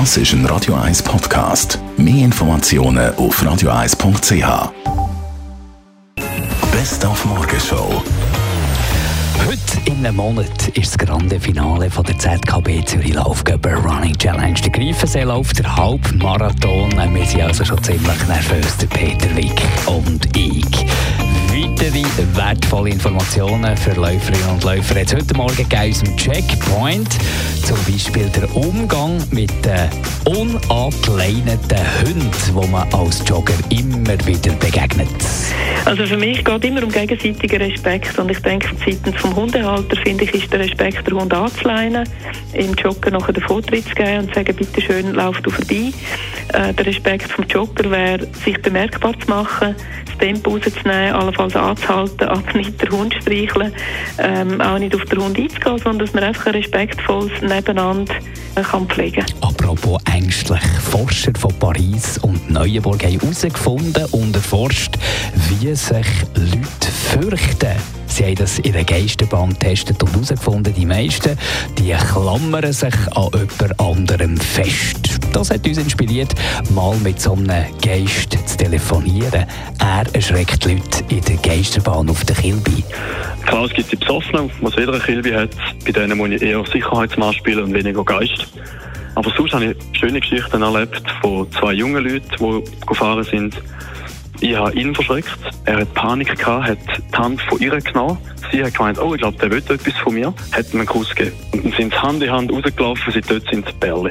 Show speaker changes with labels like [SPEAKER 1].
[SPEAKER 1] Das ist ein Radio 1 Podcast. Mehr Informationen auf radio1.ch. Best auf Morgenshow.
[SPEAKER 2] Heute in einem Monat ist das grande Finale von der ZKB Zürich Laufgöber Running Challenge. Der Greifensee-Lauf, der Halbmarathon. Wir sind also schon ziemlich nervös, der Peter Wick und ich. Weitere wertvolle Informationen für Läuferinnen und Läufer jetzt heute Morgen aus dem Checkpoint. Zum Beispiel der Umgang mit den unatleineten Hunden, wo man als Jogger immer wieder begegnet.
[SPEAKER 3] Also für mich geht es immer um gegenseitigen Respekt und ich denke, seitens vom Hundehalter finde ich, ist der Respekt, den Hund anzuleinen, im Jogger nachher den Vortritt zu geben und zu sagen, bitte schön, lauf du vorbei. Äh, der Respekt vom Jogger wäre, sich bemerkbar zu machen, das Tempo rauszunehmen, allenfalls anzuhalten, aber nicht den Hund streicheln, ähm, auch nicht auf den Hund einzugehen, sondern dass man einfach ein respektvolles Nebeneinander äh, kann pflegen
[SPEAKER 2] kann. Apropos ängstlich, Forscher von Paris und Neuenburg haben herausgefunden und erforscht, wie sich Leute fürchten Sie haben das in der Geisterbahn getestet und herausgefunden, die meisten die klammern sich an jemand anderem fest. Das hat uns inspiriert, mal mit so einem Geist zu telefonieren. Er erschreckt Leute in der Geisterbahn auf der Kilby.
[SPEAKER 4] Klar, es gibt die Besoffenen, was jeder Kilby hat. Bei denen muss ich eher Sicherheitsmaß spielen und weniger Geist. Aber sonst habe ich schöne Geschichten erlebt von zwei jungen Leuten, die gefahren sind ich habe ihn verschreckt. Er hat Panik gehabt, hat die Hand von ihr genommen. Sie hat gemeint, oh, ich glaube, der will etwas von mir. Hat ihm einen Kuss gegeben. Und dann sind sie Hand in Hand rausgelaufen, sie dort sind die Bärle.